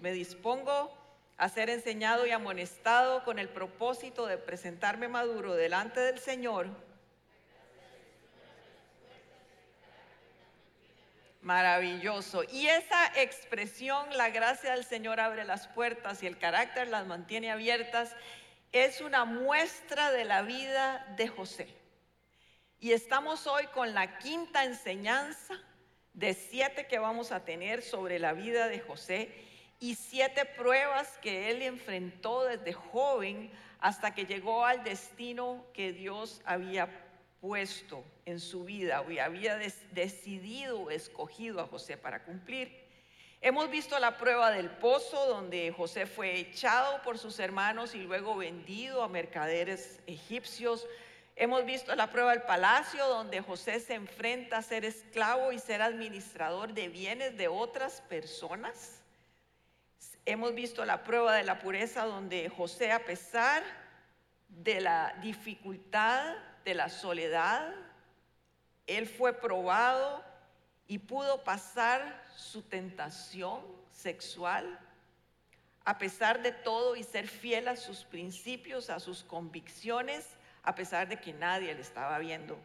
Me dispongo a ser enseñado y amonestado con el propósito de presentarme maduro delante del Señor. Maravilloso. Y esa expresión, la gracia del Señor abre las puertas y el carácter las mantiene abiertas, es una muestra de la vida de José. Y estamos hoy con la quinta enseñanza de siete que vamos a tener sobre la vida de José y siete pruebas que él enfrentó desde joven hasta que llegó al destino que Dios había puesto en su vida y había decidido, escogido a José para cumplir. Hemos visto la prueba del pozo donde José fue echado por sus hermanos y luego vendido a mercaderes egipcios. Hemos visto la prueba del palacio donde José se enfrenta a ser esclavo y ser administrador de bienes de otras personas. Hemos visto la prueba de la pureza donde José a pesar de la dificultad, de la soledad, él fue probado y pudo pasar su tentación sexual a pesar de todo y ser fiel a sus principios, a sus convicciones, a pesar de que nadie le estaba viendo.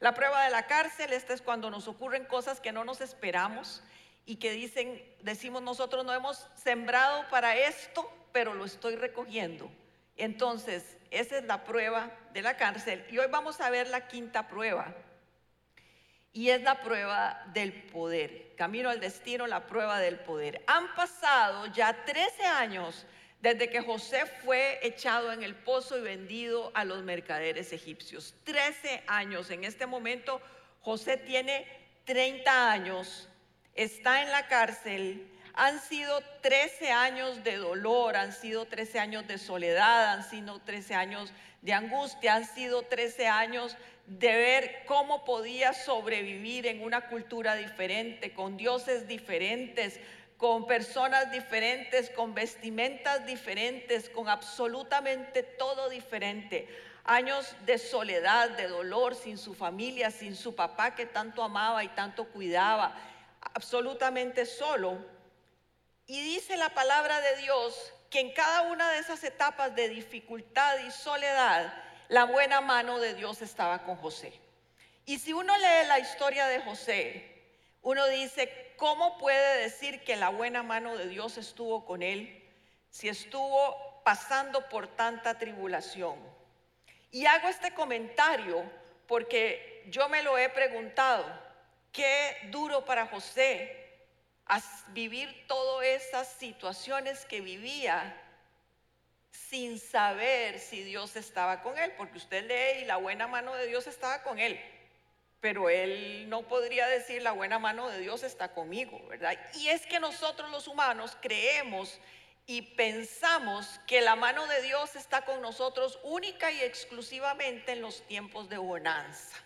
La prueba de la cárcel, esta es cuando nos ocurren cosas que no nos esperamos y que dicen, decimos nosotros no hemos sembrado para esto, pero lo estoy recogiendo. Entonces, esa es la prueba de la cárcel. Y hoy vamos a ver la quinta prueba. Y es la prueba del poder. Camino al destino, la prueba del poder. Han pasado ya 13 años desde que José fue echado en el pozo y vendido a los mercaderes egipcios. 13 años. En este momento José tiene 30 años, está en la cárcel. Han sido 13 años de dolor, han sido 13 años de soledad, han sido 13 años de angustia, han sido 13 años de ver cómo podía sobrevivir en una cultura diferente, con dioses diferentes, con personas diferentes, con vestimentas diferentes, con absolutamente todo diferente. Años de soledad, de dolor, sin su familia, sin su papá que tanto amaba y tanto cuidaba, absolutamente solo. Y dice la palabra de Dios que en cada una de esas etapas de dificultad y soledad, la buena mano de Dios estaba con José. Y si uno lee la historia de José, uno dice, ¿cómo puede decir que la buena mano de Dios estuvo con él si estuvo pasando por tanta tribulación? Y hago este comentario porque yo me lo he preguntado, qué duro para José vivir todas esas situaciones que vivía sin saber si Dios estaba con él, porque usted lee y la buena mano de Dios estaba con él, pero él no podría decir la buena mano de Dios está conmigo, ¿verdad? Y es que nosotros los humanos creemos y pensamos que la mano de Dios está con nosotros única y exclusivamente en los tiempos de bonanza.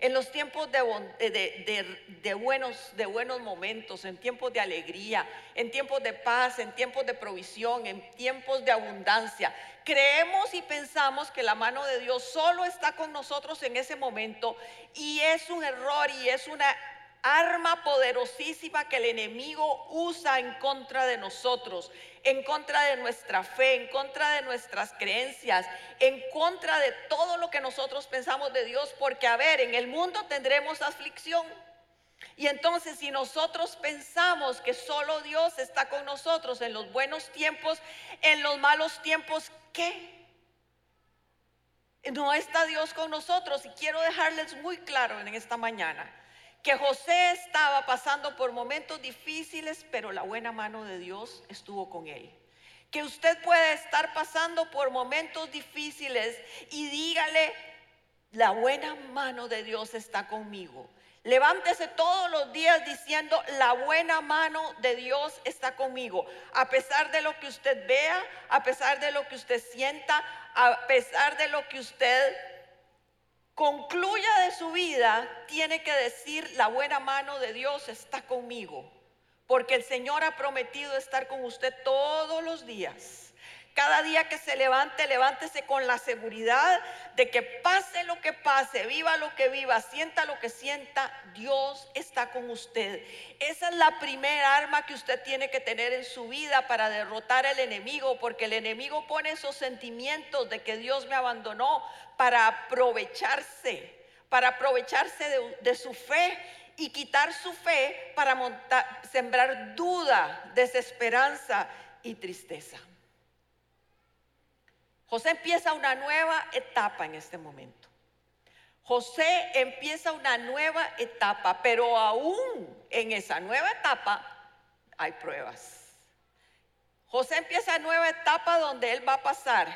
En los tiempos de, buenos, buenos momentos, en tiempos de alegría, en tiempos de paz, en tiempos de provisión, en tiempos de abundancia. Creemos y pensamos que la mano de Dios solo está con nosotros en ese momento y es un error y es una arma poderosísima que el enemigo usa en contra de nosotros, en contra de nuestra fe, en contra de nuestras creencias, en contra de todo lo que nosotros pensamos de Dios, porque a ver, en el mundo tendremos aflicción. Y entonces si nosotros pensamos que solo Dios está con nosotros en los buenos tiempos, en los malos tiempos, ¿qué? No está Dios con nosotros y quiero dejarles muy claro en esta mañana que José estaba pasando por momentos difíciles, pero la buena mano de Dios estuvo con él. Que usted puede estar pasando por momentos difíciles y dígale, la buena mano de Dios está conmigo. Levántese todos los días diciendo, la buena mano de Dios está conmigo. A pesar de lo que usted vea, a pesar de lo que usted sienta, a pesar de lo que usted concluya de su vida, tiene que decir, la buena mano de Dios está conmigo, porque el Señor ha prometido estar con usted todos los días. Cada día que se levante, levántese con la seguridad de que pase lo que pase, viva lo que viva, sienta lo que sienta, Dios está con usted. Esa es la primera arma que usted tiene que tener en su vida para derrotar al enemigo, porque el enemigo pone esos sentimientos de que Dios me abandonó para aprovecharse, para aprovecharse de, su fe y quitar su fe para sembrar duda, desesperanza y tristeza. José empieza una nueva etapa en este momento. José empieza una nueva etapa, pero aún en esa nueva etapa hay pruebas. José empieza nueva etapa donde él va a pasar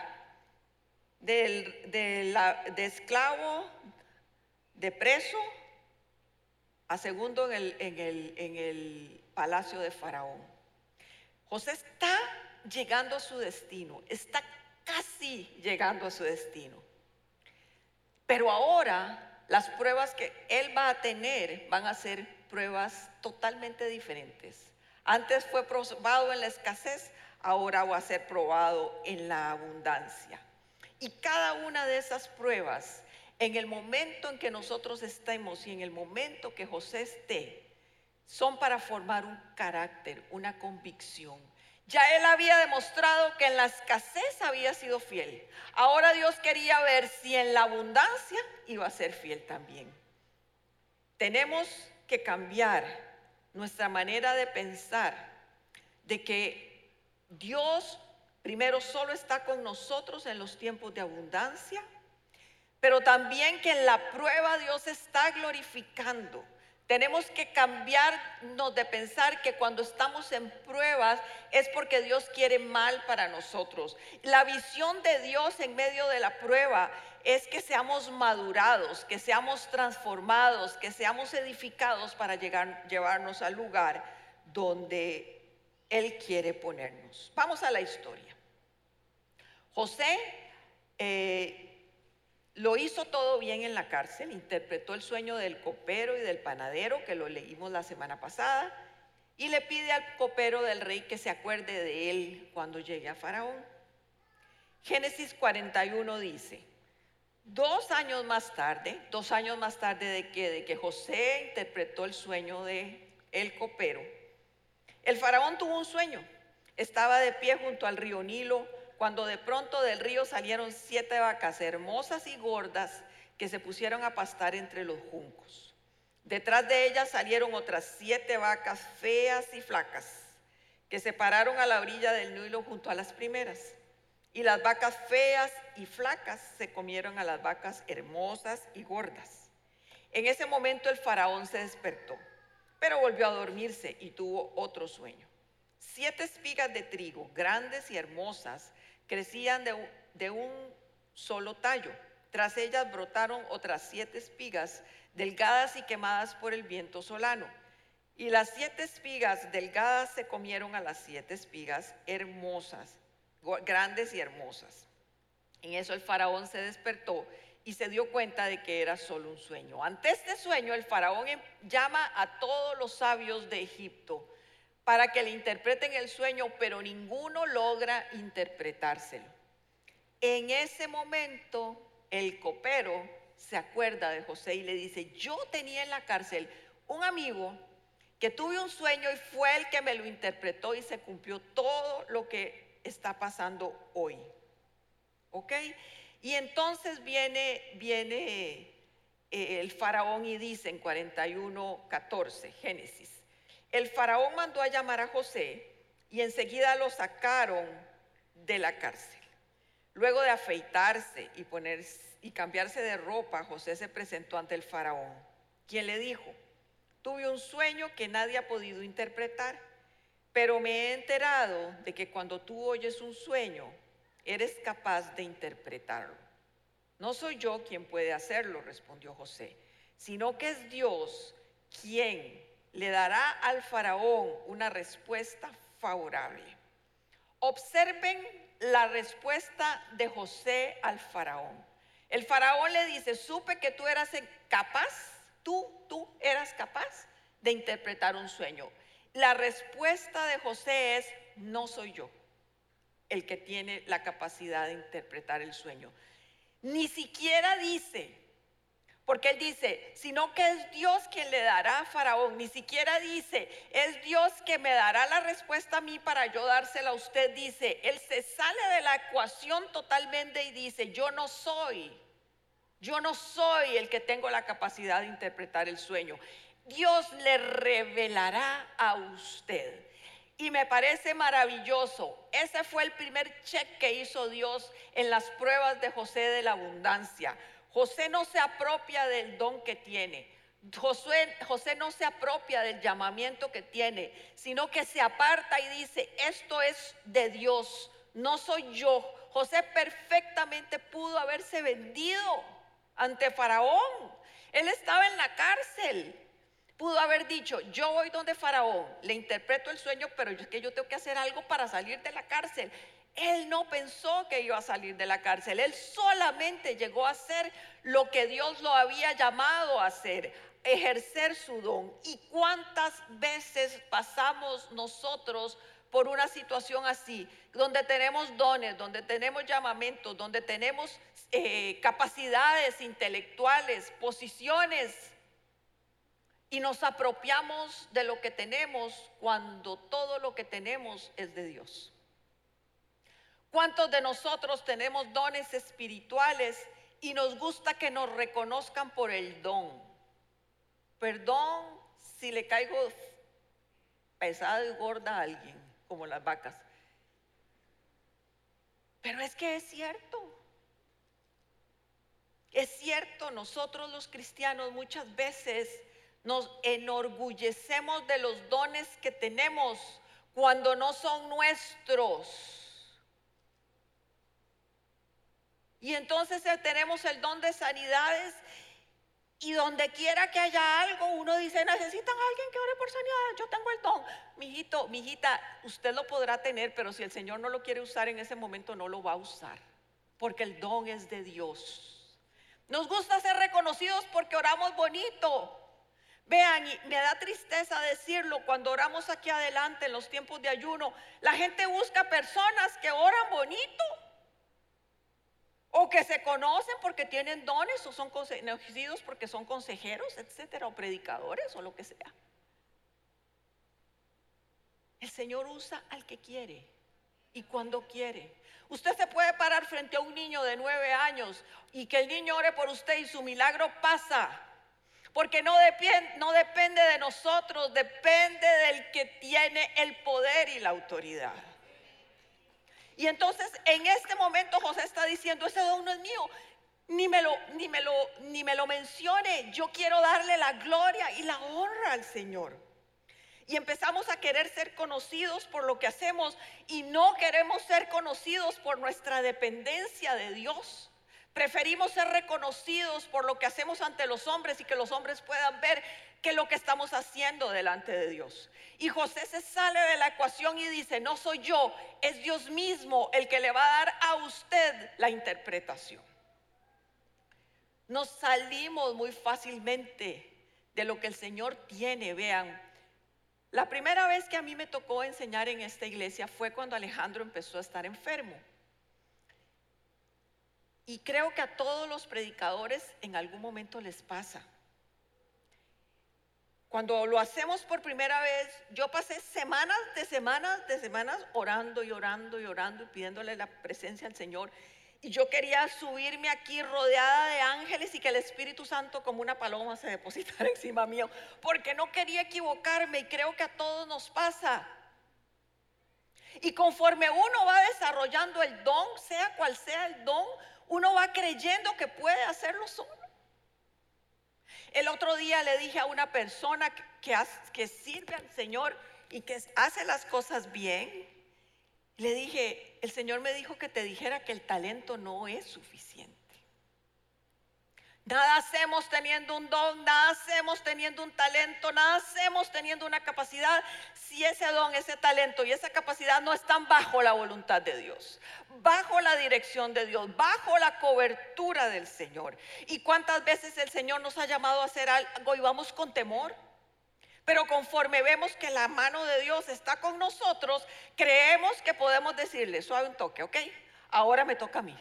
de, de esclavo, de preso, a segundo en el, en, el, en el palacio de Faraón. José está llegando a su destino, está casi llegando a su destino. Pero ahora las pruebas que él va a tener van a ser pruebas totalmente diferentes. Antes fue probado en la escasez, ahora va a ser probado en la abundancia. Y cada una de esas pruebas, en el momento en que nosotros estemos y en el momento que José esté, son para formar un carácter, una convicción ya él había demostrado que en la escasez había sido fiel. Ahora Dios quería ver si en la abundancia iba a ser fiel también. Tenemos que cambiar nuestra manera de pensar de que Dios primero solo está con nosotros en los tiempos de abundancia, pero también que en la prueba Dios está glorificando tenemos que cambiarnos de pensar que cuando estamos en pruebas es porque Dios quiere mal para nosotros. La visión de Dios en medio de la prueba es que seamos madurados, que seamos transformados, que seamos edificados para llegar, llevarnos al lugar donde Él quiere ponernos. Vamos a la historia. José eh, lo hizo todo bien en la cárcel, interpretó el sueño del copero y del panadero, que lo leímos la semana pasada, y le pide al copero del rey que se acuerde de él cuando llegue a Faraón. Génesis 41 dice, dos años más tarde, dos años más tarde de que, de que José interpretó el sueño de el copero, el faraón tuvo un sueño, estaba de pie junto al río Nilo, cuando de pronto del río salieron siete vacas hermosas y gordas que se pusieron a pastar entre los juncos. Detrás de ellas salieron otras siete vacas feas y flacas que se pararon a la orilla del Nilo junto a las primeras. Y las vacas feas y flacas se comieron a las vacas hermosas y gordas. En ese momento el faraón se despertó, pero volvió a dormirse y tuvo otro sueño. Siete espigas de trigo, grandes y hermosas, crecían de, un solo tallo. Tras ellas brotaron otras siete espigas, delgadas y quemadas por el viento solano. Y las siete espigas delgadas se comieron a las siete espigas hermosas, grandes y hermosas. En eso el faraón se despertó y se dio cuenta de que era solo un sueño. Ante este sueño, el faraón llama a todos los sabios de Egipto para que le interpreten el sueño, pero ninguno logra interpretárselo. En ese momento, el copero se acuerda de José y le dice, yo tenía en la cárcel un amigo que tuve un sueño y fue el que me lo interpretó y se cumplió todo lo que está pasando hoy. ¿Ok? Y entonces viene, viene eh, el faraón y dice en 41, 14, Génesis, el faraón mandó a llamar a José y enseguida lo sacaron de la cárcel. Luego de afeitarse y, poner, y cambiarse de ropa, José se presentó ante el faraón, quien le dijo, tuve un sueño que nadie ha podido interpretar, pero me he enterado de que cuando tú oyes un sueño, eres capaz de interpretarlo. No soy yo quien puede hacerlo, respondió José, sino que es Dios quien le dará al faraón una respuesta favorable. Observen la respuesta de José al faraón. El faraón le dice, supe que tú eras capaz, tú, tú eras capaz de interpretar un sueño. La respuesta de José es, no soy yo. el que tiene la capacidad de interpretar el sueño. Ni siquiera dice, porque él dice, sino que es Dios quien le dará a Faraón. Ni siquiera dice, es Dios que me dará la respuesta a mí para yo dársela a usted. Dice, él se sale de la ecuación totalmente y dice, yo no soy, yo no soy el que tengo la capacidad de interpretar el sueño. Dios le revelará a usted. Y me parece maravilloso. Ese fue el primer check que hizo Dios en las pruebas de José de la abundancia. José no se apropia del don que tiene. José, no se apropia del llamamiento que tiene, sino que se aparta y dice, esto es de Dios, no soy yo. José perfectamente pudo haberse vendido ante Faraón. Él estaba en la cárcel. Pudo haber dicho, yo voy donde Faraón, le interpreto el sueño, pero es que yo tengo que hacer algo para salir de la cárcel. Él no pensó que iba a salir de la cárcel, él solamente llegó a hacer lo que Dios lo había llamado a hacer, ejercer su don. ¿Y cuántas veces pasamos nosotros por una situación así, donde tenemos dones, donde tenemos llamamientos, donde tenemos eh, capacidades intelectuales, posiciones, y nos apropiamos de lo que tenemos cuando todo lo que tenemos es de Dios? ¿Cuántos de nosotros tenemos dones espirituales y nos gusta que nos reconozcan por el don? Perdón si le caigo pesada y gorda a alguien, como las vacas. Pero es que es cierto. Es cierto, nosotros los cristianos muchas veces nos enorgullecemos de los dones que tenemos cuando no son nuestros. Y entonces eh, tenemos el don de sanidades y donde quiera que haya algo, uno dice, necesitan a alguien que ore por sanidad, yo tengo el don. Mijito, mijita, usted lo podrá tener, pero si el Señor no lo quiere usar en ese momento, no lo va a usar, porque el don es de Dios. Nos gusta ser reconocidos porque oramos bonito. Vean, y me da tristeza decirlo, cuando oramos aquí adelante en los tiempos de ayuno, la gente busca personas que oran bonito o que se conocen porque tienen dones o son conocidos porque son consejeros, etcétera, o predicadores o lo que sea. El Señor usa al que quiere y cuando quiere. Usted se puede parar frente a un niño de nueve años y que el niño ore por usted y su milagro pasa. Porque no no depende de nosotros, depende del que tiene el poder y la autoridad. Y entonces en este momento José está diciendo, ese don no es mío, ni me lo, ni me lo, ni me lo mencione, yo quiero darle la gloria y la honra al Señor. Y empezamos a querer ser conocidos por lo que hacemos y no queremos ser conocidos por nuestra dependencia de Dios. Preferimos ser reconocidos por lo que hacemos ante los hombres y que los hombres puedan ver que lo que estamos haciendo delante de Dios. Y José se sale de la ecuación y dice, no soy yo, es Dios mismo el que le va a dar a usted la interpretación. Nos salimos muy fácilmente de lo que el Señor tiene, vean. La primera vez que a mí me tocó enseñar en esta iglesia fue cuando Alejandro empezó a estar enfermo. Y creo que a todos los predicadores en algún momento les pasa. Cuando lo hacemos por primera vez, yo pasé semanas de semanas de semanas orando y orando y orando y pidiéndole la presencia al Señor. Y yo quería subirme aquí rodeada de ángeles y que el Espíritu Santo como una paloma se depositara encima mío, porque no quería equivocarme y creo que a todos nos pasa. Y conforme uno va desarrollando el don, sea cual sea el don, uno va creyendo que puede hacerlo solo. El otro día le dije a una persona que, sirve al Señor y que hace las cosas bien, le dije, el Señor me dijo que te dijera que el talento no es suficiente. Nada hacemos teniendo un don, nada hacemos teniendo un talento, nada hacemos teniendo una capacidad si ese don, ese talento y esa capacidad no están bajo la voluntad de Dios, bajo la dirección de Dios, bajo la cobertura del Señor. ¿Y cuántas veces el Señor nos ha llamado a hacer algo y vamos con temor? Pero conforme vemos que la mano de Dios está con nosotros, creemos que podemos decirle, suave un toque, ¿ok? Ahora me toca a mí.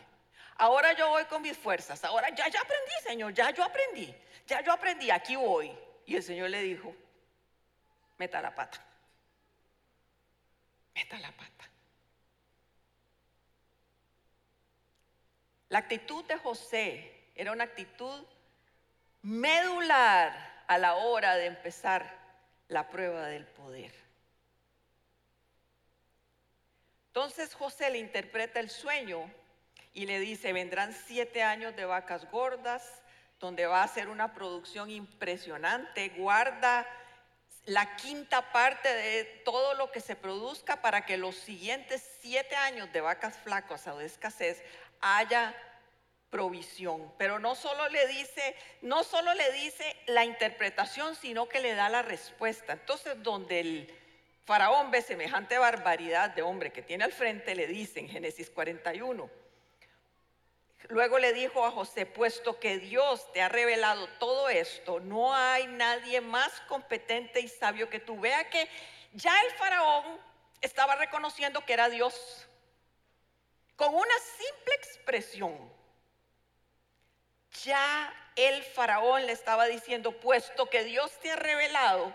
Ahora yo voy con mis fuerzas. Ahora ya, ya aprendí, Señor, ya yo aprendí. Ya yo aprendí, aquí voy. Y el Señor le dijo, meta la pata. Meta la pata. La actitud de José era una actitud medular a la hora de empezar la prueba del poder. Entonces José le interpreta el sueño y le dice, vendrán siete años de vacas gordas, donde va a ser una producción impresionante, guarda la quinta parte de todo lo que se produzca para que los siguientes siete años de vacas flacas o de escasez haya provisión. Pero no solo le dice, no solo le dice la interpretación, sino que le da la respuesta. Entonces, donde el faraón ve semejante barbaridad de hombre que tiene al frente, le dice en Génesis 41. Luego le dijo a José, puesto que Dios te ha revelado todo esto, no hay nadie más competente y sabio que tú. Vea que ya el faraón estaba reconociendo que era Dios. Con una simple expresión, ya el faraón le estaba diciendo, puesto que Dios te ha revelado,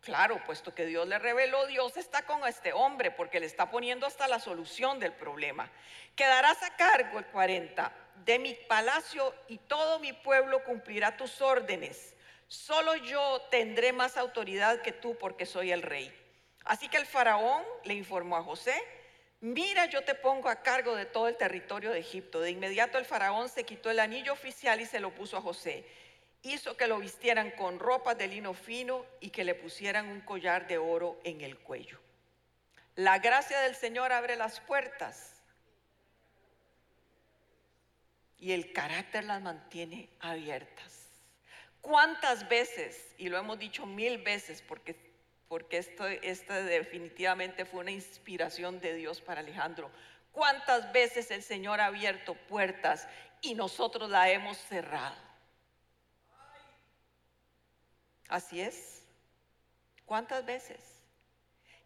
claro, puesto que Dios le reveló, Dios está con este hombre porque le está poniendo hasta la solución del problema. Quedarás a cargo el 40 de mi palacio y todo mi pueblo cumplirá tus órdenes. Solo yo tendré más autoridad que tú porque soy el rey. Así que el faraón le informó a José, mira, yo te pongo a cargo de todo el territorio de Egipto. De inmediato el faraón se quitó el anillo oficial y se lo puso a José. Hizo que lo vistieran con ropas de lino fino y que le pusieran un collar de oro en el cuello. La gracia del Señor abre las puertas y el carácter las mantiene abiertas. ¿Cuántas veces, y lo hemos dicho mil veces porque porque esto, esta definitivamente fue una inspiración de Dios para Alejandro. ¿Cuántas veces el Señor ha abierto puertas y nosotros la hemos cerrado? Así es. ¿Cuántas veces?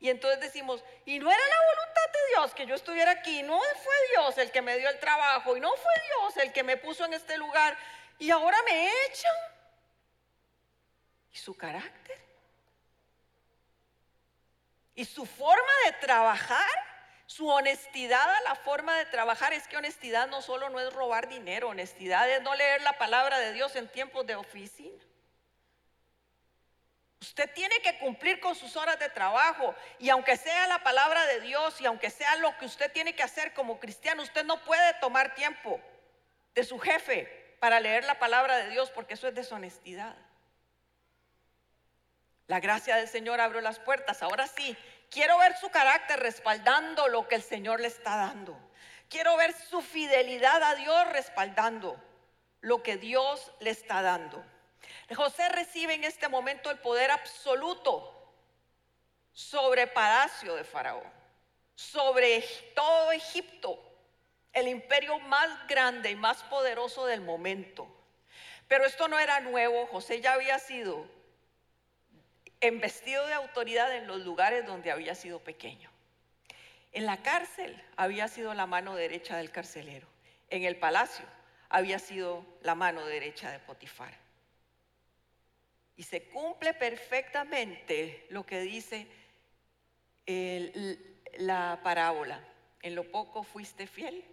Y entonces decimos, y no era la voluntad de Dios que yo estuviera aquí, no fue Dios el que me dio el trabajo, y no fue Dios el que me puso en este lugar, y ahora me echan. ¿Y su carácter? Y su forma de trabajar, su honestidad a la forma de trabajar, es que honestidad no solo no es robar dinero, honestidad es no leer la palabra de Dios en tiempos de oficina. Usted tiene que cumplir con sus horas de trabajo y aunque sea la palabra de Dios y aunque sea lo que usted tiene que hacer como cristiano, usted no puede tomar tiempo de su jefe para leer la palabra de Dios porque eso es deshonestidad. La gracia del Señor abrió las puertas. Ahora sí, quiero ver su carácter respaldando lo que el Señor le está dando. Quiero ver su fidelidad a Dios respaldando lo que Dios le está dando. José recibe en este momento el poder absoluto sobre palacio de Faraón, sobre todo Egipto, el imperio más grande y más poderoso del momento. Pero esto no era nuevo, José ya había sido vestido de autoridad en los lugares donde había sido pequeño. En la cárcel había sido la mano derecha del carcelero. En el palacio había sido la mano derecha de Potifar. Y se cumple perfectamente lo que dice la parábola. En lo poco fuiste fiel,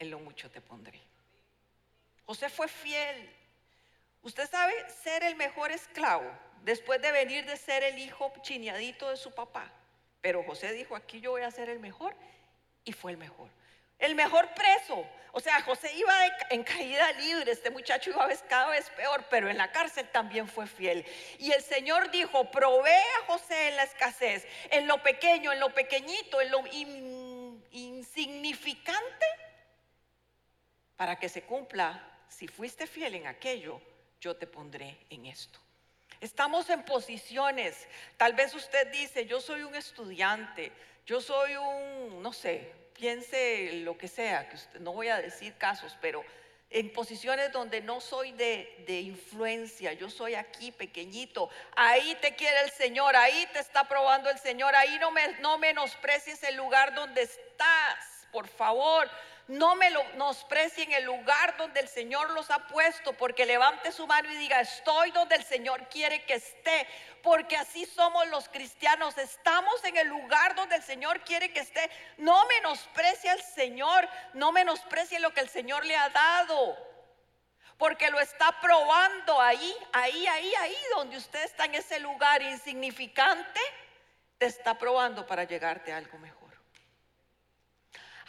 en lo mucho te pondré. José fue fiel. Usted sabe ser el mejor esclavo después de venir de ser el hijo chineadito de su papá. Pero José dijo, aquí yo voy a ser el mejor y fue el mejor. El mejor preso. O sea, José iba en caída libre, este muchacho iba cada vez peor, pero en la cárcel también fue fiel. Y el Señor dijo, provee a José en la escasez, en lo pequeño, en lo pequeñito, en lo insignificante, para que se cumpla, si fuiste fiel en aquello, yo te pondré en esto. Estamos en posiciones. Tal vez usted dice, yo soy un estudiante, yo soy un, no sé, piense lo que sea, que usted, no voy a decir casos, pero en posiciones donde no soy de, de, influencia, yo soy aquí pequeñito, ahí te quiere el Señor, ahí te está probando el Señor, ahí no, me, no menosprecies el lugar donde estás, por favor, no me lo en el lugar donde el Señor los ha puesto, porque levante su mano y diga, estoy donde el Señor quiere que esté, porque así somos los cristianos, estamos en el lugar donde el Señor quiere que esté. No menosprecie al Señor, no menosprecie lo que el Señor le ha dado, porque lo está probando ahí, ahí, ahí, ahí, donde usted está en ese lugar insignificante, te está probando para llegarte a algo mejor.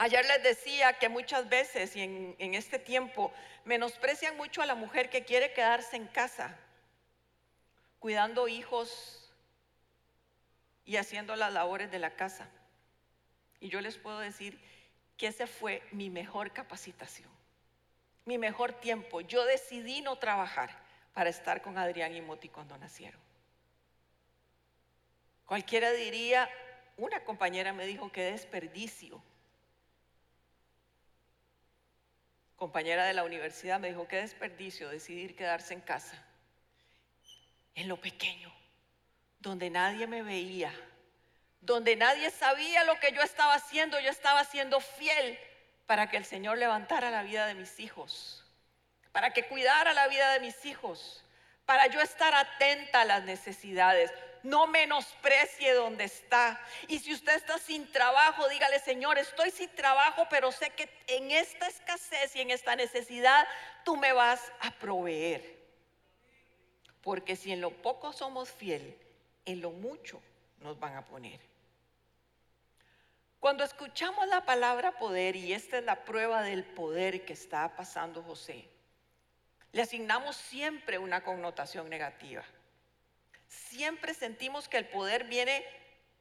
Ayer les decía que muchas veces y en, este tiempo menosprecian mucho a la mujer que quiere quedarse en casa, cuidando hijos y haciendo las labores de la casa. Y yo les puedo decir que ese fue mi mejor capacitación, mi mejor tiempo. Yo decidí no trabajar para estar con Adrián y Moti cuando nacieron. Cualquiera diría, una compañera me dijo que desperdicio compañera de la universidad, me dijo, qué desperdicio decidir quedarse en casa, en lo pequeño, donde nadie me veía, donde nadie sabía lo que yo estaba haciendo, yo estaba siendo fiel para que el Señor levantara la vida de mis hijos, para que cuidara la vida de mis hijos, para yo estar atenta a las necesidades no menosprecie donde está. Y si usted está sin trabajo, dígale, Señor, estoy sin trabajo, pero sé que en esta escasez y en esta necesidad tú me vas a proveer. Porque si en lo poco somos fiel, en lo mucho nos van a poner. Cuando escuchamos la palabra poder, y esta es la prueba del poder que está pasando José, le asignamos siempre una connotación negativa siempre sentimos que el poder viene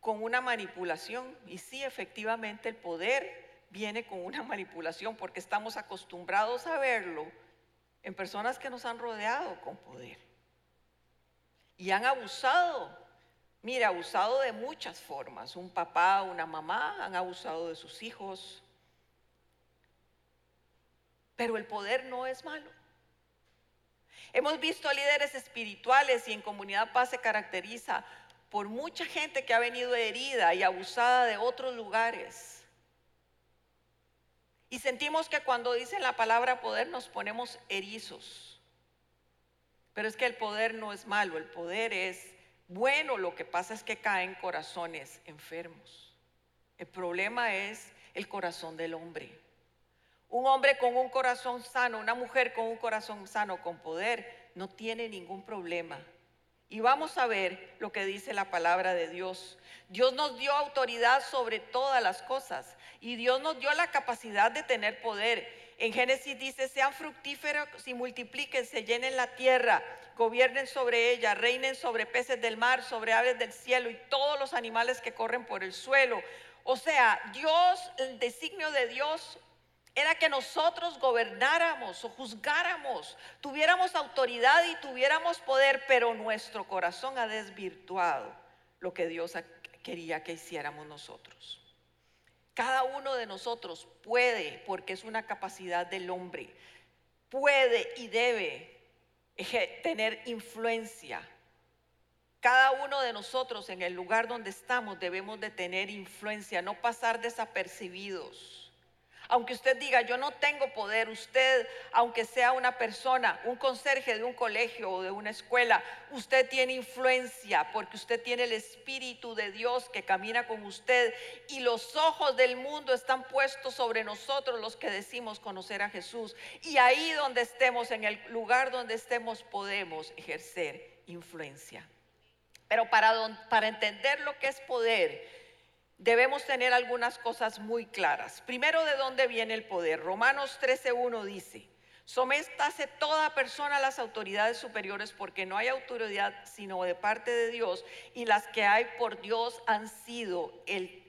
con una manipulación. Y sí, efectivamente, el poder viene con una manipulación porque estamos acostumbrados a verlo en personas que nos han rodeado con poder. Y han abusado, mire, abusado de muchas formas. Un papá, una mamá han abusado de sus hijos. Pero el poder no es malo. Hemos visto líderes espirituales y en comunidad paz se caracteriza por mucha gente que ha venido herida y abusada de otros lugares. Y sentimos que cuando dicen la palabra poder nos ponemos erizos. Pero es que el poder no es malo, el poder es bueno, lo que pasa es que caen corazones enfermos. El problema es el corazón del hombre. Un hombre con un corazón sano, una mujer con un corazón sano, con poder, no tiene ningún problema. Y vamos a ver lo que dice la palabra de Dios. Dios nos dio autoridad sobre todas las cosas y Dios nos dio la capacidad de tener poder. En Génesis dice, sean fructíferos y multiplíquense, llenen la tierra, gobiernen sobre ella, reinen sobre peces del mar, sobre aves del cielo y todos los animales que corren por el suelo. O sea, Dios, el designio de Dios era que nosotros gobernáramos o juzgáramos, tuviéramos autoridad y tuviéramos poder, pero nuestro corazón ha desvirtuado lo que Dios quería que hiciéramos nosotros. Cada uno de nosotros puede, porque es una capacidad del hombre, puede y debe tener influencia. Cada uno de nosotros en el lugar donde estamos debemos de tener influencia, no pasar desapercibidos. Aunque usted diga, yo no tengo poder, usted, aunque sea una persona, un conserje de un colegio o de una escuela, usted tiene influencia porque usted tiene el Espíritu de Dios que camina con usted y los ojos del mundo están puestos sobre nosotros los que decimos conocer a Jesús. Y ahí donde estemos, en el lugar donde estemos, podemos ejercer influencia. Pero para, para entender lo que es poder, debemos tener algunas cosas muy claras. Primero, ¿de dónde viene el poder? Romanos 13.1 dice, soméstase toda persona a las autoridades superiores porque no hay autoridad sino de parte de Dios y las que hay por Dios han sido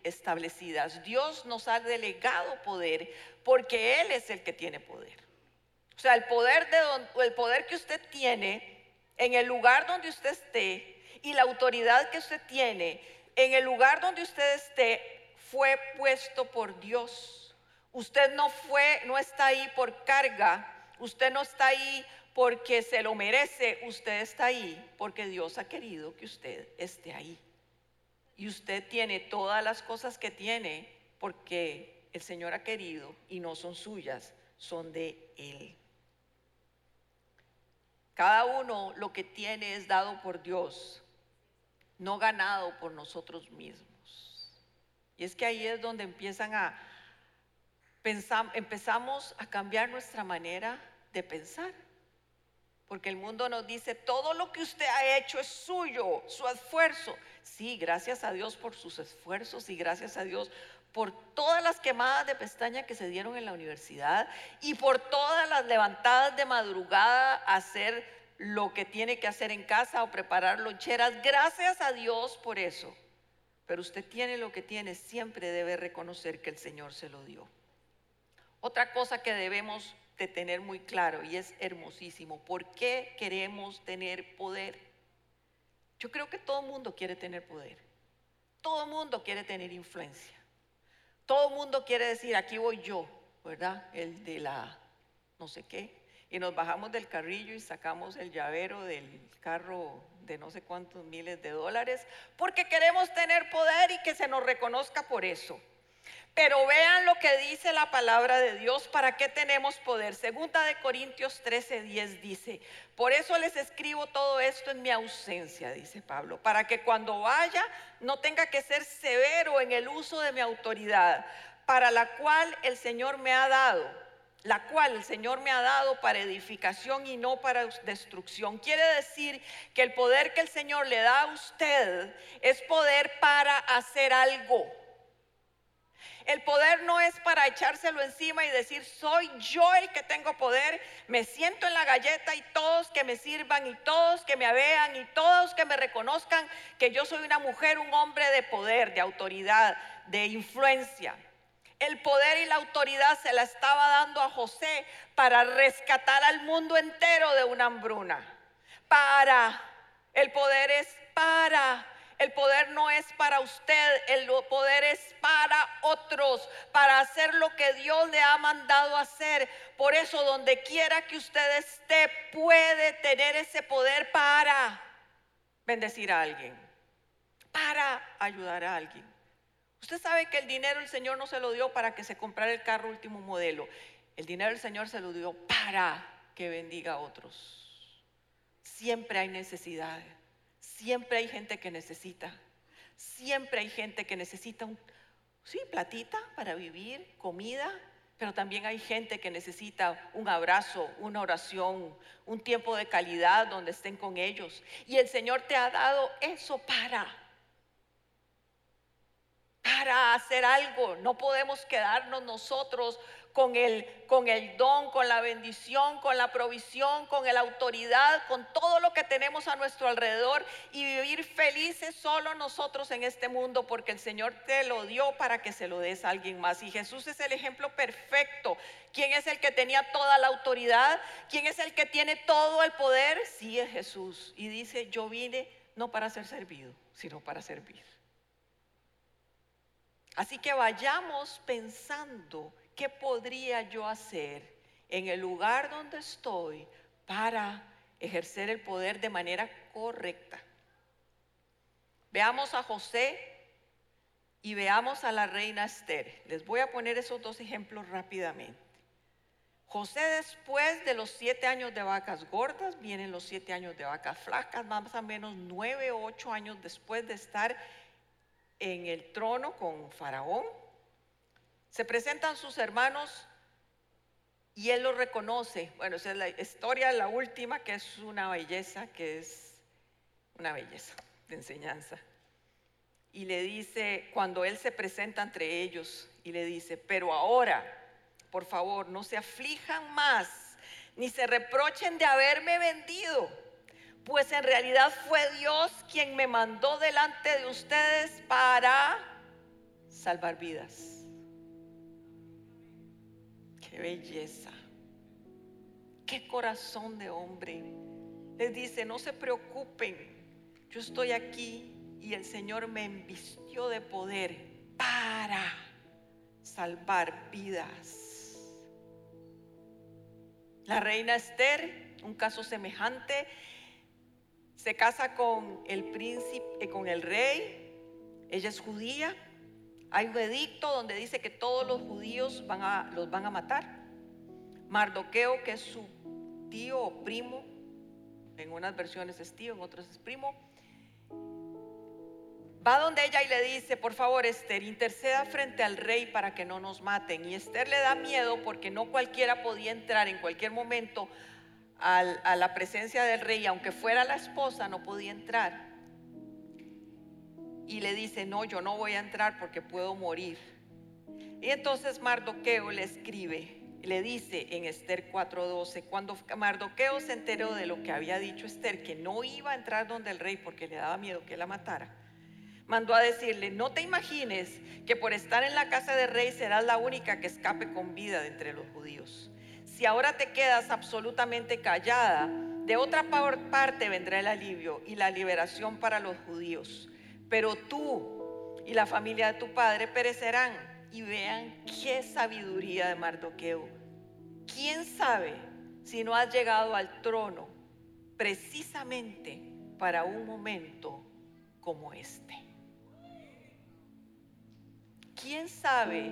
establecidas. Dios nos ha delegado poder porque Él es el que tiene poder. O sea, el poder, de el poder que usted tiene en el lugar donde usted esté y la autoridad que usted tiene en el lugar donde usted esté fue puesto por Dios. Usted no fue, no está ahí por carga Usted no está ahí porque se lo merece, usted está ahí porque Dios ha querido que usted esté ahí. Y usted tiene todas las cosas que tiene porque el Señor ha querido y no son suyas, son de Él. Cada uno lo que tiene es dado por Dios, no ganado por nosotros mismos. Y es que ahí es donde empiezan a pensar, empezamos a cambiar nuestra manera de pensar. Porque el mundo nos dice, todo lo que usted ha hecho es suyo, su esfuerzo. Sí, gracias a Dios por sus esfuerzos y gracias a Dios por todas las quemadas de pestaña que se dieron en la universidad y por todas las levantadas de madrugada a hacer lo que tiene que hacer en casa o preparar loncheras. Gracias a Dios por eso. Pero usted tiene lo que tiene, siempre debe reconocer que el Señor se lo dio. Otra cosa que debemos de tener muy claro y es hermosísimo, ¿por qué queremos tener poder? Yo creo que todo el mundo quiere tener poder. Todo el mundo quiere tener influencia. Todo el mundo quiere decir, aquí voy yo, ¿verdad? El de la no sé qué. Y nos bajamos del carrillo y sacamos el llavero del carro de no sé cuántos miles de dólares, porque queremos tener poder y que se nos reconozca por eso. Pero vean lo que dice la palabra de Dios, ¿para qué tenemos poder? Segunda de Corintios 13, 10 dice, por eso les escribo todo esto en mi ausencia, dice Pablo, para que cuando vaya no tenga que ser severo en el uso de mi autoridad, para la cual el Señor me ha dado, la cual el Señor me ha dado para edificación y no para destrucción. Quiere decir que el poder que el Señor le da a usted es poder para hacer algo. El poder no es para echárselo encima y decir, soy yo el que tengo poder, me siento en la galleta y todos que me sirvan y todos que me vean y todos que me reconozcan que yo soy una mujer, un hombre de poder, de autoridad, de influencia. El poder y la autoridad se la estaba dando a José para rescatar al mundo entero de una hambruna. Para, el poder es para el poder no es para usted, el poder es para otros, para hacer lo que Dios le ha mandado hacer. Por eso donde quiera que usted esté, puede tener ese poder para bendecir a alguien, para ayudar a alguien. Usted sabe que el dinero el Señor no se lo dio para que se comprara el carro último modelo. El dinero el Señor se lo dio para que bendiga a otros. Siempre hay necesidades. Siempre hay gente que necesita. Siempre hay gente que necesita un, sí, platita para vivir, comida, pero también hay gente que necesita un abrazo, una oración, un tiempo de calidad donde estén con ellos. Y el Señor te ha dado eso para para hacer algo. No podemos quedarnos nosotros con el, con el don, con la bendición, con la provisión, con la autoridad, con todo lo que tenemos a nuestro alrededor y vivir felices solo nosotros en este mundo porque el Señor te lo dio para que se lo des a alguien más. Y Jesús es el ejemplo perfecto. ¿Quién es el que tenía toda la autoridad? ¿Quién es el que tiene todo el poder? Sí es Jesús. Y dice, yo vine no para ser servido, sino para servir. Así que vayamos pensando qué podría yo hacer en el lugar donde estoy para ejercer el poder de manera correcta. Veamos a José y veamos a la reina Esther. Les voy a poner esos dos ejemplos rápidamente. José después de los siete años de vacas gordas, vienen los siete años de vacas flacas, más o menos nueve o ocho años después de estar en el trono con Faraón. Se presentan sus hermanos y él los reconoce. Bueno, esa es la historia, la última, que es una belleza, que es una belleza de enseñanza. Y le dice, cuando él se presenta entre ellos, y le dice, pero ahora, por favor, no se aflijan más, ni se reprochen de haberme vendido pues en realidad fue Dios quien me mandó delante de ustedes para salvar vidas. Qué belleza, qué corazón de hombre. Les dice, no se preocupen, yo estoy aquí y el Señor me envistió de poder para salvar vidas. La reina Esther, un caso semejante, se casa con el príncipe, eh, con el rey. Ella es judía. Hay un edicto donde dice que todos los judíos van a, los van a matar. Mardoqueo, que es su tío o primo, en unas versiones es tío, en otras es primo, va donde ella y le dice, por favor Esther, interceda frente al rey para que no nos maten. Y Esther le da miedo porque no cualquiera podía entrar en cualquier momento a la presencia del rey, aunque fuera la esposa, no podía entrar. Y le dice, no, yo no voy a entrar porque puedo morir. Y entonces Mardoqueo le escribe, le dice en Esther 4:12, cuando Mardoqueo se enteró de lo que había dicho Esther, que no iba a entrar donde el rey porque le daba miedo que la matara, mandó a decirle, no te imagines que por estar en la casa del rey serás la única que escape con vida de entre los judíos. Si ahora te quedas absolutamente callada, de otra parte vendrá el alivio y la liberación para los judíos. Pero tú y la familia de tu padre perecerán. Y vean qué sabiduría de Mardoqueo. ¿Quién sabe si no has llegado al trono precisamente para un momento como este? ¿Quién sabe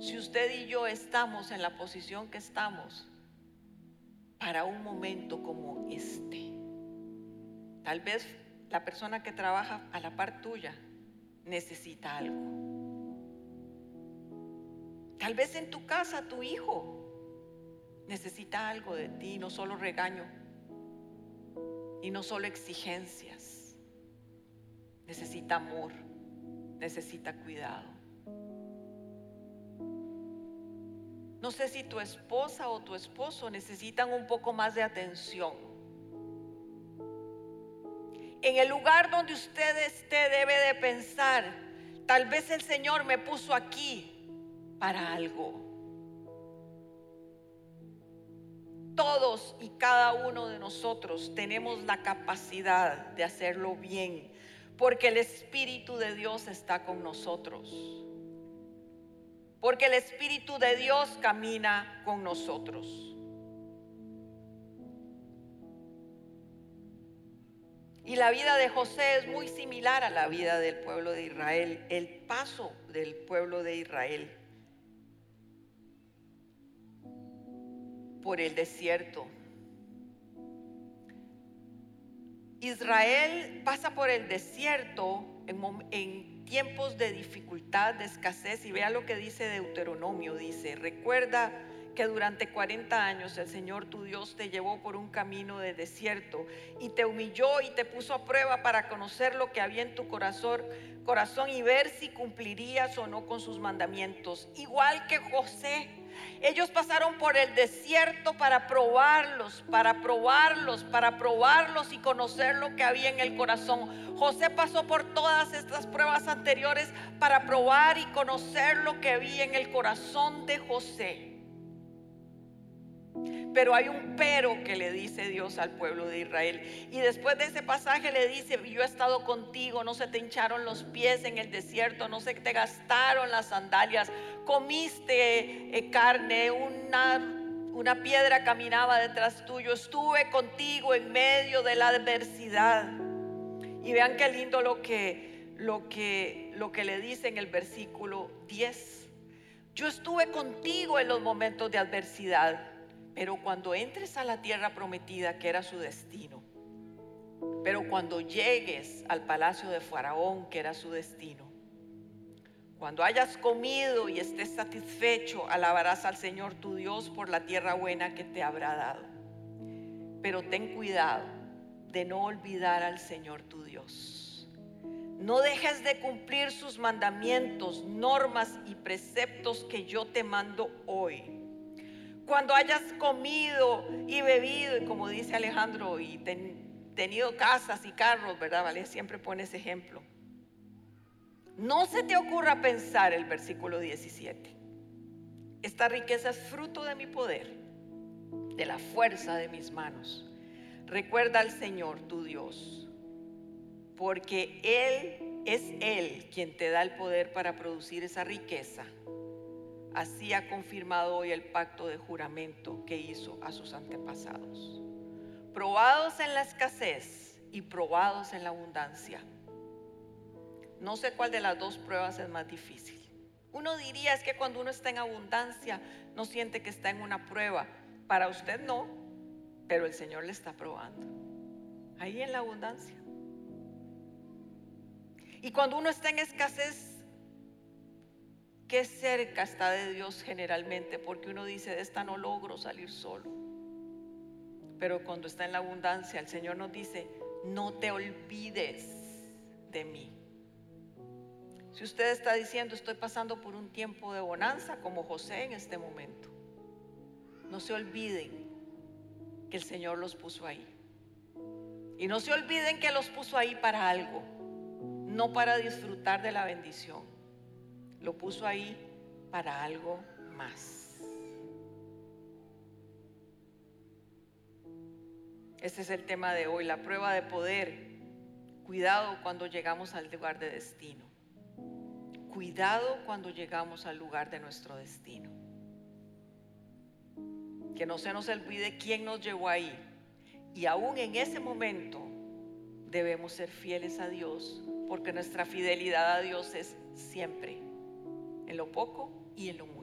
si usted y yo estamos en la posición que estamos para un momento como este? Tal vez la persona que trabaja a la par tuya necesita algo. Tal vez en tu casa tu hijo necesita algo de ti, no solo regaño y no solo exigencias. Necesita amor, necesita cuidado. No sé si tu esposa o tu esposo necesitan un poco más de atención. En el lugar donde usted esté debe de pensar, tal vez el Señor me puso aquí para algo. Todos y cada uno de nosotros tenemos la capacidad de hacerlo bien, porque el Espíritu de Dios está con nosotros porque el Espíritu de Dios camina con nosotros. Y la vida de José es muy similar a la vida del pueblo de Israel, el paso del pueblo de Israel por el desierto. Israel pasa por el desierto en, en tiempos de dificultad, de escasez, y vea lo que dice Deuteronomio, dice, recuerda que durante 40 años el Señor tu Dios te llevó por un camino de desierto y te humilló y te puso a prueba para conocer lo que había en tu corazón, corazón y ver si cumplirías o no con sus mandamientos. Igual que José, ellos pasaron por el desierto para probarlos, para probarlos, para probarlos y conocer lo que había en el corazón. José pasó por todas estas pruebas anteriores para probar y conocer lo que había en el corazón de José. Pero hay un pero que le dice Dios al pueblo de Israel. Y después de ese pasaje le dice, yo he estado contigo, no se te hincharon los pies en el desierto, no se te gastaron las sandalias, comiste eh, carne, una, una piedra caminaba detrás tuyo, estuve contigo en medio de la adversidad. Y vean qué lindo lo que, lo que, lo que le dice en el versículo 10. Yo estuve contigo en los momentos de adversidad pero cuando entres a la tierra prometida, que era su destino, pero cuando llegues al palacio de Faraón, que era su destino, cuando hayas comido y estés satisfecho, alabarás al Señor tu Dios por la tierra buena que te habrá dado. Pero ten cuidado de no olvidar al Señor tu Dios. No dejes de cumplir sus mandamientos, normas y preceptos que yo te mando hoy cuando hayas comido y bebido, y como dice Alejandro, y tenido casas y carros, ¿verdad? Vale, siempre pone ese ejemplo. No se te ocurra pensar el versículo 17. Esta riqueza es fruto de mi poder, de la fuerza de mis manos. Recuerda al Señor tu Dios, porque Él es Él quien te da el poder para producir esa riqueza así ha confirmado hoy el pacto de juramento que hizo a sus antepasados. Probados en la escasez y probados en la abundancia. No sé cuál de las dos pruebas es más difícil. Uno diría es que cuando uno está en abundancia no siente que está en una prueba. Para usted no, pero el Señor le está probando. Ahí en la abundancia. Y cuando uno está en escasez, qué cerca está de Dios generalmente, porque uno dice, de esta no logro salir solo. Pero cuando está en la abundancia, el Señor nos dice, no te olvides de mí. Si usted está diciendo, estoy pasando por un tiempo de bonanza, como José en este momento, no se olviden que el Señor los puso ahí. Y no se olviden que los puso ahí para algo no para disfrutar de la bendición, lo puso ahí para algo más. Este es el tema de hoy, la prueba de poder. Cuidado cuando llegamos al lugar de destino. Cuidado cuando llegamos al lugar de nuestro destino. Que no se nos olvide quién nos llevó ahí. Y aún en ese momento debemos ser fieles a Dios porque nuestra fidelidad a Dios es siempre, en lo poco y en lo.